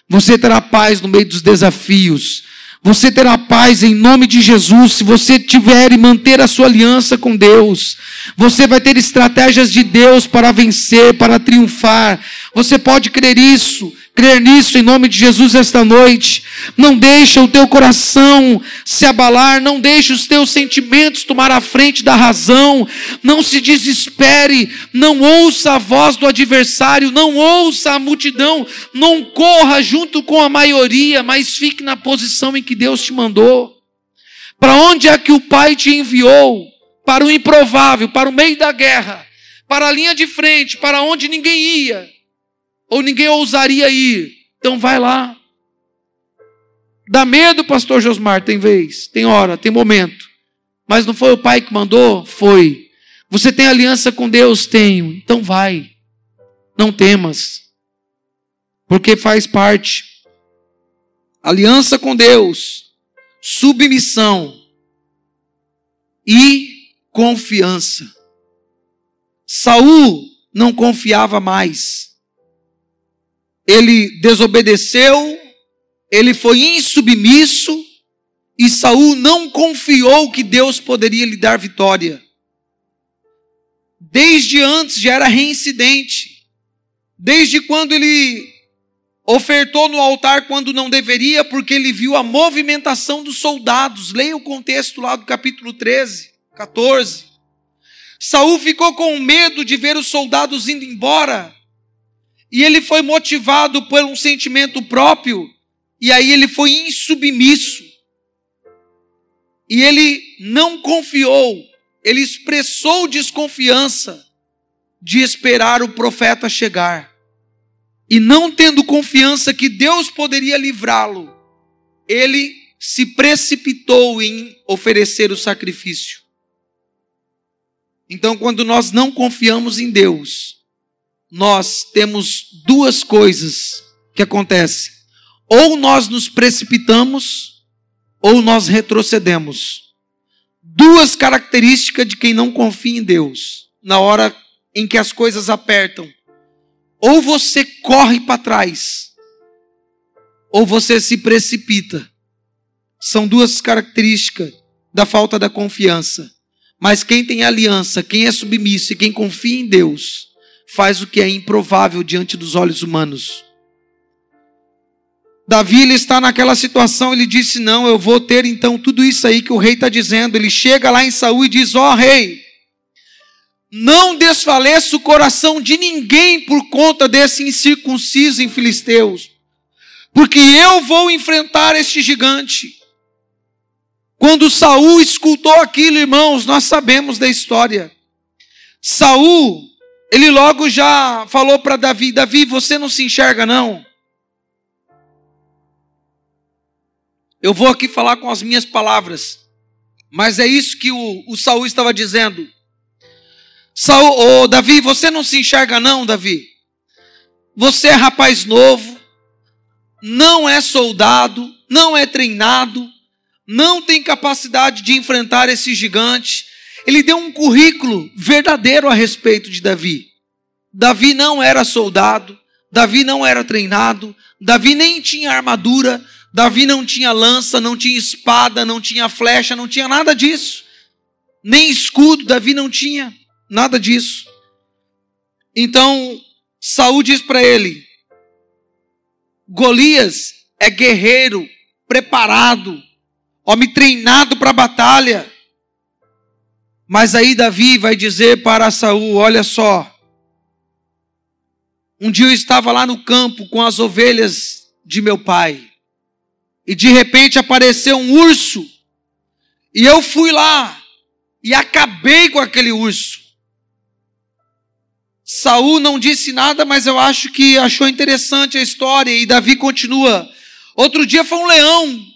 Speaker 1: você terá paz no meio dos desafios, você terá paz em nome de Jesus se você tiver e manter a sua aliança com Deus. Você vai ter estratégias de Deus para vencer, para triunfar. Você pode crer isso crer nisso em nome de Jesus esta noite. Não deixa o teu coração se abalar, não deixa os teus sentimentos tomar a frente da razão. Não se desespere, não ouça a voz do adversário, não ouça a multidão, não corra junto com a maioria, mas fique na posição em que Deus te mandou. Para onde é que o Pai te enviou? Para o improvável, para o meio da guerra, para a linha de frente, para onde ninguém ia ou ninguém ousaria ir. Então vai lá. Dá medo, pastor Josmar, tem vez, tem hora, tem momento. Mas não foi o pai que mandou? Foi. Você tem aliança com Deus? Tenho. Então vai. Não temas. Porque faz parte. Aliança com Deus, submissão e confiança. Saul não confiava mais. Ele desobedeceu, ele foi insubmisso e Saul não confiou que Deus poderia lhe dar vitória. Desde antes já era reincidente. Desde quando ele ofertou no altar quando não deveria, porque ele viu a movimentação dos soldados. Leia o contexto lá do capítulo 13, 14. Saul ficou com medo de ver os soldados indo embora. E ele foi motivado por um sentimento próprio, e aí ele foi insubmisso. E ele não confiou, ele expressou desconfiança de esperar o profeta chegar e não tendo confiança que Deus poderia livrá-lo, ele se precipitou em oferecer o sacrifício. Então, quando nós não confiamos em Deus, nós temos duas coisas que acontecem. Ou nós nos precipitamos, ou nós retrocedemos. Duas características de quem não confia em Deus. Na hora em que as coisas apertam, ou você corre para trás, ou você se precipita. São duas características da falta da confiança. Mas quem tem aliança, quem é submisso e quem confia em Deus, faz o que é improvável diante dos olhos humanos. Davi ele está naquela situação, ele disse: Não, eu vou ter então tudo isso aí que o rei está dizendo. Ele chega lá em Saúl e diz: Ó oh, rei, não desfaleça o coração de ninguém por conta desse incircunciso em filisteus, porque eu vou enfrentar este gigante. Quando Saul escutou aquilo, irmãos, nós sabemos da história. Saul, ele logo já falou para Davi: Davi, você não se enxerga não? Eu vou aqui falar com as minhas palavras, mas é isso que o, o Saul estava dizendo. Saul, oh, Davi, você não se enxerga não, Davi? Você é rapaz novo, não é soldado, não é treinado, não tem capacidade de enfrentar esse gigante. Ele deu um currículo verdadeiro a respeito de Davi. Davi não era soldado, Davi não era treinado, Davi nem tinha armadura, Davi não tinha lança, não tinha espada, não tinha flecha, não tinha nada disso. Nem escudo, Davi não tinha. Nada disso. Então, Saul diz para ele: Golias é guerreiro, preparado, homem treinado para a batalha. Mas aí Davi vai dizer para Saul: Olha só. Um dia eu estava lá no campo com as ovelhas de meu pai. E de repente apareceu um urso. E eu fui lá e acabei com aquele urso. Saul não disse nada, mas eu acho que achou interessante a história e Davi continua. Outro dia foi um leão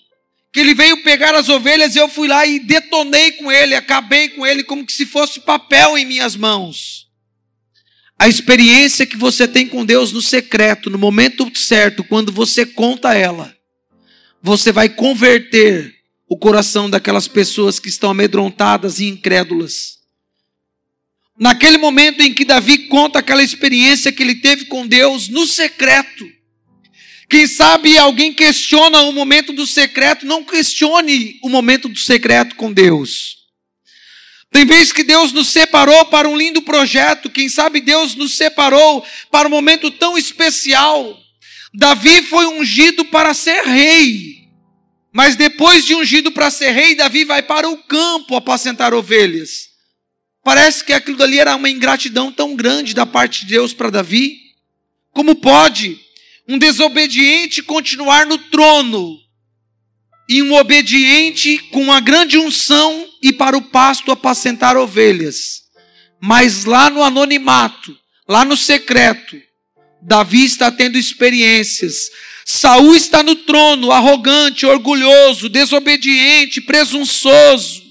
Speaker 1: que ele veio pegar as ovelhas e eu fui lá e detonei com ele, acabei com ele como que se fosse papel em minhas mãos. A experiência que você tem com Deus no secreto, no momento certo, quando você conta ela, você vai converter o coração daquelas pessoas que estão amedrontadas e incrédulas. Naquele momento em que Davi conta aquela experiência que ele teve com Deus no secreto. Quem sabe alguém questiona o momento do secreto, não questione o momento do secreto com Deus. Tem vezes que Deus nos separou para um lindo projeto, quem sabe Deus nos separou para um momento tão especial. Davi foi ungido para ser rei. Mas depois de ungido para ser rei, Davi vai para o campo apacentar ovelhas. Parece que aquilo ali era uma ingratidão tão grande da parte de Deus para Davi. Como pode um desobediente continuar no trono e um obediente com uma grande unção e para o pasto apacentar ovelhas? Mas lá no anonimato, lá no secreto, Davi está tendo experiências. Saul está no trono, arrogante, orgulhoso, desobediente, presunçoso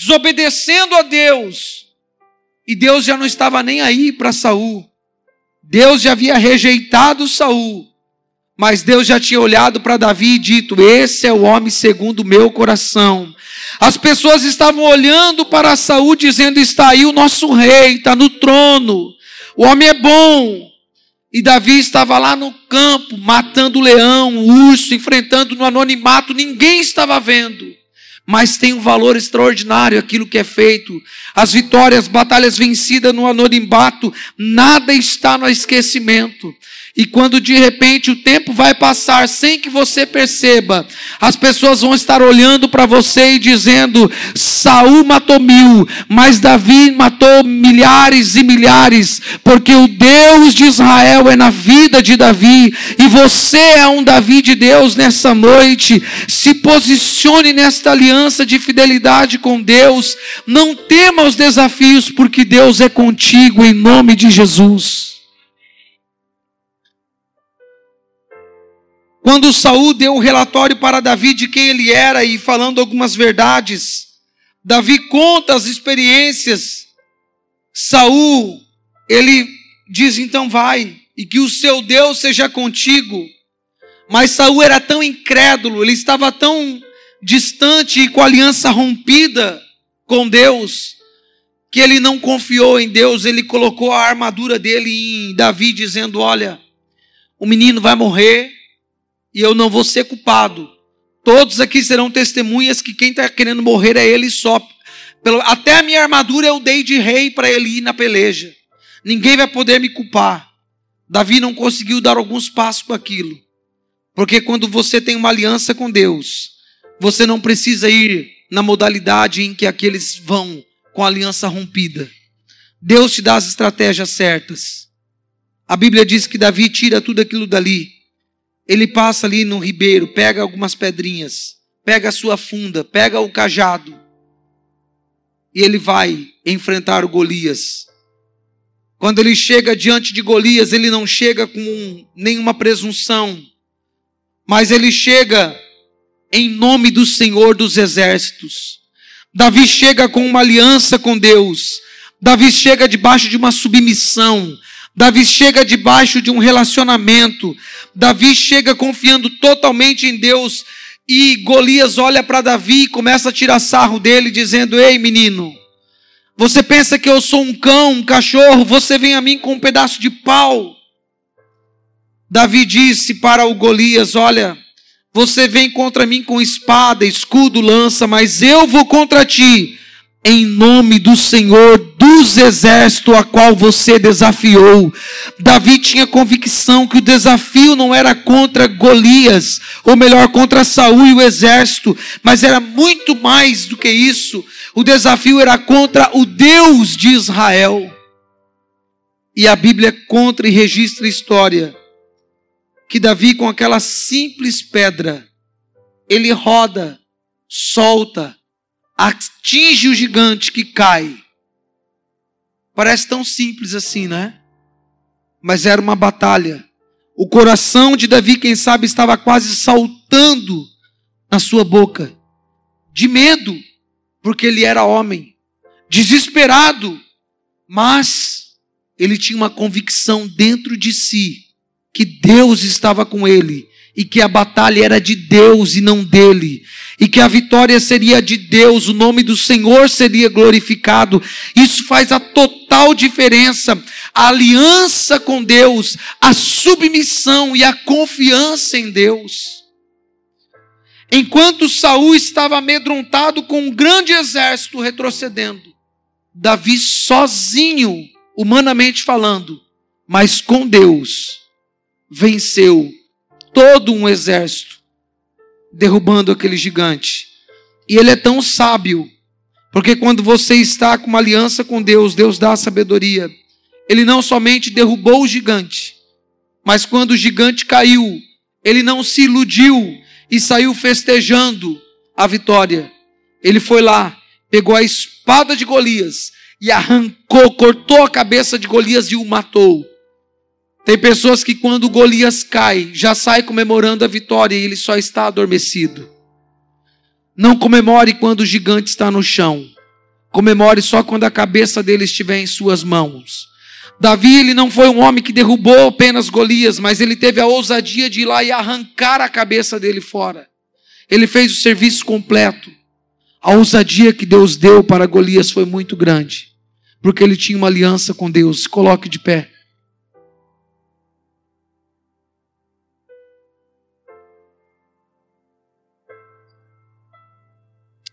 Speaker 1: desobedecendo a Deus. E Deus já não estava nem aí para Saul. Deus já havia rejeitado Saul. Mas Deus já tinha olhado para Davi e dito: Esse é o homem segundo o meu coração. As pessoas estavam olhando para Saul, dizendo: Está aí o nosso rei, está no trono. O homem é bom. E Davi estava lá no campo, matando o leão, o urso, enfrentando no anonimato, ninguém estava vendo. Mas tem um valor extraordinário aquilo que é feito. As vitórias, batalhas vencidas no anonimato, nada está no esquecimento. E quando de repente o tempo vai passar sem que você perceba, as pessoas vão estar olhando para você e dizendo: Saul matou mil, mas Davi matou milhares e milhares, porque o Deus de Israel é na vida de Davi, e você é um Davi de Deus nessa noite. Se posicione nesta aliança de fidelidade com Deus, não tema os desafios, porque Deus é contigo em nome de Jesus. Quando Saul deu o relatório para Davi de quem ele era e falando algumas verdades, Davi conta as experiências. Saul, ele diz então vai e que o seu Deus seja contigo. Mas Saul era tão incrédulo, ele estava tão distante e com a aliança rompida com Deus, que ele não confiou em Deus, ele colocou a armadura dele em Davi dizendo: "Olha, o menino vai morrer, e eu não vou ser culpado. Todos aqui serão testemunhas que quem está querendo morrer é ele só. Até a minha armadura eu dei de rei para ele ir na peleja. Ninguém vai poder me culpar. Davi não conseguiu dar alguns passos com aquilo. Porque quando você tem uma aliança com Deus, você não precisa ir na modalidade em que aqueles vão com a aliança rompida. Deus te dá as estratégias certas. A Bíblia diz que Davi tira tudo aquilo dali ele passa ali no ribeiro, pega algumas pedrinhas, pega a sua funda, pega o cajado, e ele vai enfrentar o Golias. Quando ele chega diante de Golias, ele não chega com nenhuma presunção, mas ele chega em nome do Senhor dos exércitos. Davi chega com uma aliança com Deus. Davi chega debaixo de uma submissão. Davi chega debaixo de um relacionamento. Davi chega confiando totalmente em Deus. E Golias olha para Davi e começa a tirar sarro dele, dizendo: Ei, menino, você pensa que eu sou um cão, um cachorro? Você vem a mim com um pedaço de pau. Davi disse para o Golias: Olha, você vem contra mim com espada, escudo, lança, mas eu vou contra ti em nome do Senhor dos exércitos a qual você desafiou. Davi tinha convicção que o desafio não era contra Golias, ou melhor, contra Saul e o exército, mas era muito mais do que isso. O desafio era contra o Deus de Israel. E a Bíblia conta e registra a história que Davi com aquela simples pedra, ele roda, solta, atinge o gigante que cai. Parece tão simples assim, né? Mas era uma batalha. O coração de Davi, quem sabe, estava quase saltando na sua boca, de medo, porque ele era homem, desesperado, mas ele tinha uma convicção dentro de si que Deus estava com ele e que a batalha era de Deus e não dele, e que a vitória seria de Deus, o nome do Senhor seria glorificado. Isso faz a total diferença. A aliança com Deus, a submissão e a confiança em Deus. Enquanto Saul estava amedrontado com um grande exército retrocedendo, Davi sozinho, humanamente falando, mas com Deus, venceu todo um exército, derrubando aquele gigante. E ele é tão sábio, porque quando você está com uma aliança com Deus, Deus dá sabedoria. Ele não somente derrubou o gigante, mas quando o gigante caiu, ele não se iludiu e saiu festejando a vitória. Ele foi lá, pegou a espada de Golias e arrancou, cortou a cabeça de Golias e o matou. Tem pessoas que quando Golias cai, já sai comemorando a vitória e ele só está adormecido. Não comemore quando o gigante está no chão. Comemore só quando a cabeça dele estiver em suas mãos. Davi ele não foi um homem que derrubou apenas Golias, mas ele teve a ousadia de ir lá e arrancar a cabeça dele fora. Ele fez o serviço completo. A ousadia que Deus deu para Golias foi muito grande, porque ele tinha uma aliança com Deus. Coloque de pé.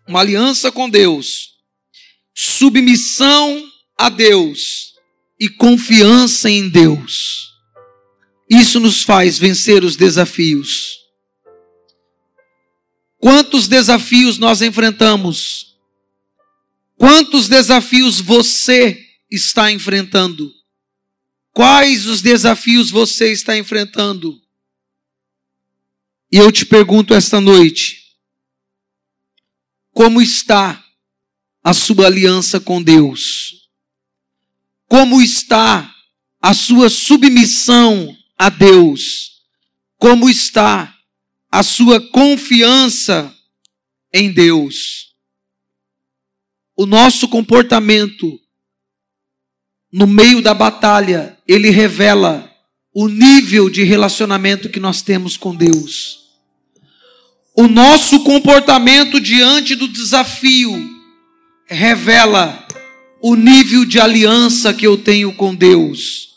Speaker 1: Uma aliança com Deus, submissão a Deus e confiança em Deus. Isso nos faz vencer os desafios. Quantos desafios nós enfrentamos? Quantos desafios você está enfrentando? Quais os desafios você está enfrentando? E eu te pergunto esta noite: como está a sua aliança com Deus? Como está a sua submissão a Deus? Como está a sua confiança em Deus. O nosso comportamento no meio da batalha, ele revela o nível de relacionamento que nós temos com Deus. O nosso comportamento diante do desafio revela o nível de aliança que eu tenho com Deus.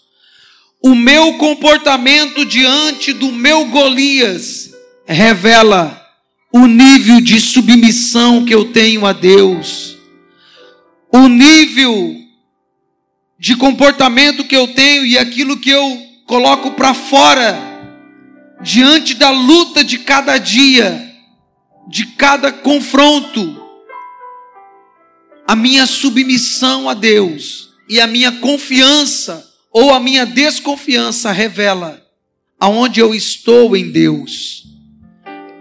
Speaker 1: O meu comportamento diante do meu Golias revela o nível de submissão que eu tenho a Deus, o nível de comportamento que eu tenho e aquilo que eu coloco para fora diante da luta de cada dia, de cada confronto. A minha submissão a Deus e a minha confiança ou a minha desconfiança revela aonde eu estou em Deus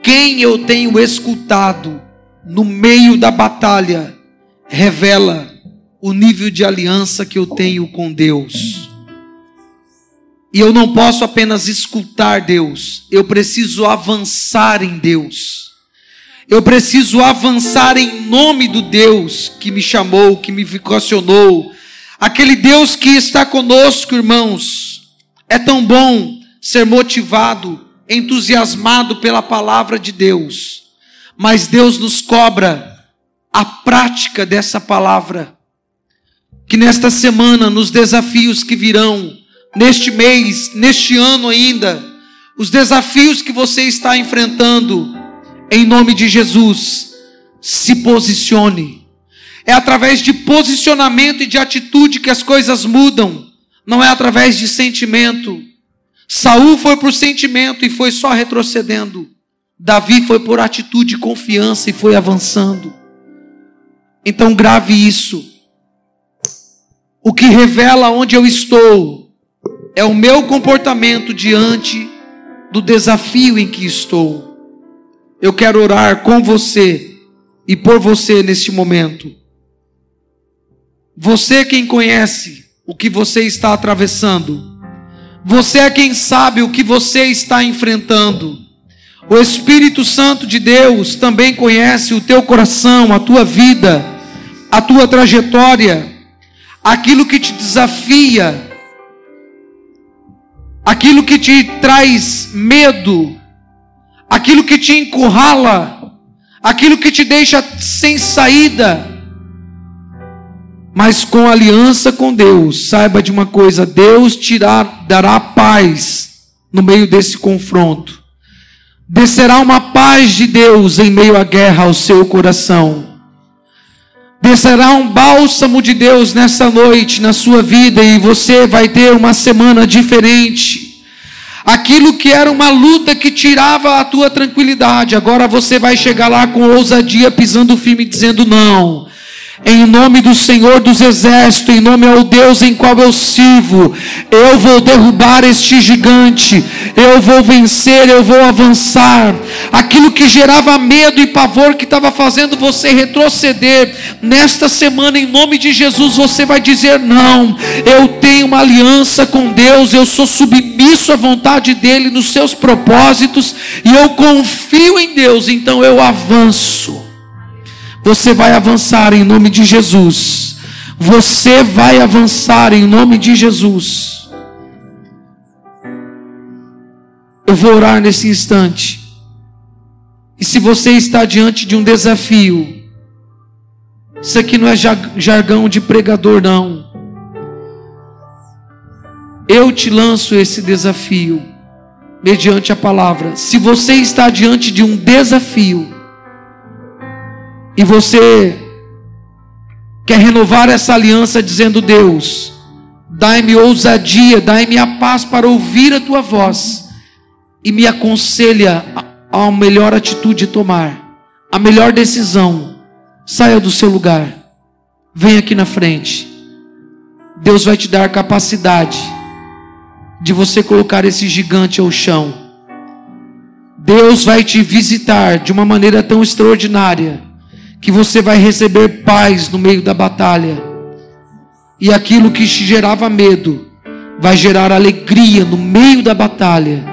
Speaker 1: quem eu tenho escutado no meio da batalha revela o nível de aliança que eu tenho com Deus. E eu não posso apenas escutar Deus, eu preciso avançar em Deus. Eu preciso avançar em nome do Deus que me chamou, que me vocacionou. Aquele Deus que está conosco, irmãos. É tão bom ser motivado entusiasmado pela palavra de Deus, mas Deus nos cobra a prática dessa palavra. Que nesta semana, nos desafios que virão, neste mês, neste ano ainda, os desafios que você está enfrentando, em nome de Jesus, se posicione. É através de posicionamento e de atitude que as coisas mudam, não é através de sentimento. Saul foi por sentimento e foi só retrocedendo. Davi foi por atitude e confiança e foi avançando. Então grave isso. O que revela onde eu estou é o meu comportamento diante do desafio em que estou. Eu quero orar com você e por você neste momento. Você quem conhece o que você está atravessando você é quem sabe o que você está enfrentando. O Espírito Santo de Deus também conhece o teu coração, a tua vida, a tua trajetória, aquilo que te desafia, aquilo que te traz medo, aquilo que te encurrala, aquilo que te deixa sem saída. Mas com aliança com Deus, saiba de uma coisa: Deus te dará paz no meio desse confronto. Descerá uma paz de Deus em meio à guerra ao seu coração. Descerá um bálsamo de Deus nessa noite na sua vida e você vai ter uma semana diferente. Aquilo que era uma luta que tirava a tua tranquilidade, agora você vai chegar lá com ousadia pisando firme dizendo não. Em nome do Senhor dos Exércitos, em nome ao Deus em qual eu sirvo, eu vou derrubar este gigante, eu vou vencer, eu vou avançar. Aquilo que gerava medo e pavor que estava fazendo você retroceder, nesta semana, em nome de Jesus, você vai dizer: Não, eu tenho uma aliança com Deus, eu sou submisso à vontade dEle nos seus propósitos, e eu confio em Deus, então eu avanço. Você vai avançar em nome de Jesus. Você vai avançar em nome de Jesus. Eu vou orar nesse instante. E se você está diante de um desafio, isso aqui não é jargão de pregador, não. Eu te lanço esse desafio, mediante a palavra. Se você está diante de um desafio, e você quer renovar essa aliança, dizendo: Deus, dai-me ousadia, dai-me a paz para ouvir a tua voz, e me aconselha a melhor atitude tomar, a melhor decisão Saia do seu lugar. Vem aqui na frente. Deus vai te dar capacidade de você colocar esse gigante ao chão. Deus vai te visitar de uma maneira tão extraordinária que você vai receber paz no meio da batalha. E aquilo que te gerava medo vai gerar alegria no meio da batalha,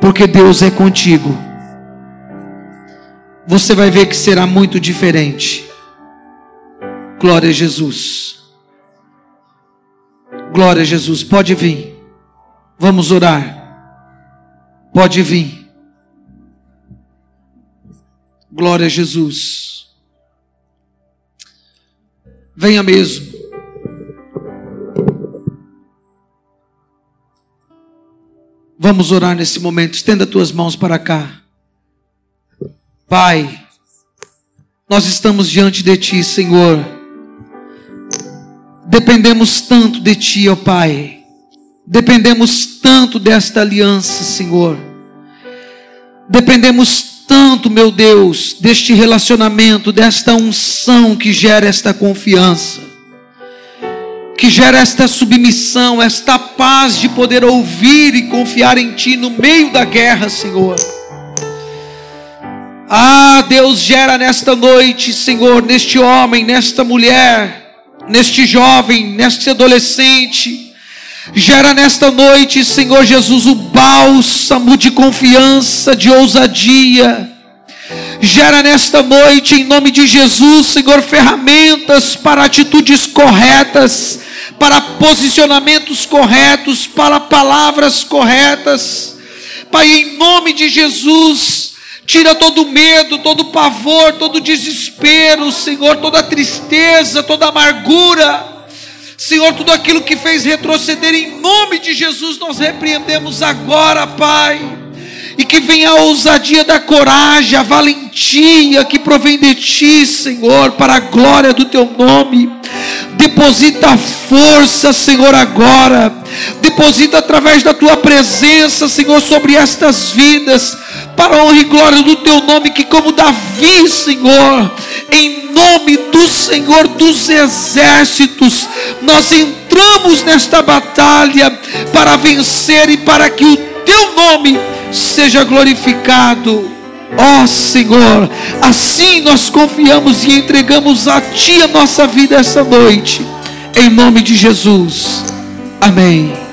Speaker 1: porque Deus é contigo você vai ver que será muito diferente. Glória a Jesus. Glória a Jesus. Pode vir. Vamos orar. Pode vir. Glória a Jesus. Venha mesmo. Vamos orar nesse momento. Estenda tuas mãos para cá. Pai, nós estamos diante de Ti, Senhor. Dependemos tanto de Ti, ó Pai. Dependemos tanto desta aliança, Senhor. Dependemos tanto, meu Deus, deste relacionamento, desta unção que gera esta confiança, que gera esta submissão, esta paz de poder ouvir e confiar em Ti no meio da guerra, Senhor. Ah, Deus gera nesta noite, Senhor, neste homem, nesta mulher, neste jovem, neste adolescente, gera nesta noite, Senhor Jesus, o bálsamo de confiança, de ousadia. Gera nesta noite, em nome de Jesus, Senhor, ferramentas para atitudes corretas, para posicionamentos corretos, para palavras corretas. Pai, em nome de Jesus, Tira todo medo, todo pavor, todo desespero, Senhor, toda tristeza, toda amargura. Senhor, tudo aquilo que fez retroceder em nome de Jesus, nós repreendemos agora, Pai. E que venha a ousadia da coragem, a valentia que provém de Ti, Senhor, para a glória do Teu nome. Deposita força, Senhor, agora. Deposita através da Tua presença, Senhor, sobre estas vidas para a honra e glória do teu nome, que como Davi, Senhor, em nome do Senhor dos exércitos, nós entramos nesta batalha para vencer e para que o teu nome seja glorificado. Ó oh, Senhor, assim nós confiamos e entregamos a Ti a nossa vida essa noite, em nome de Jesus. Amém.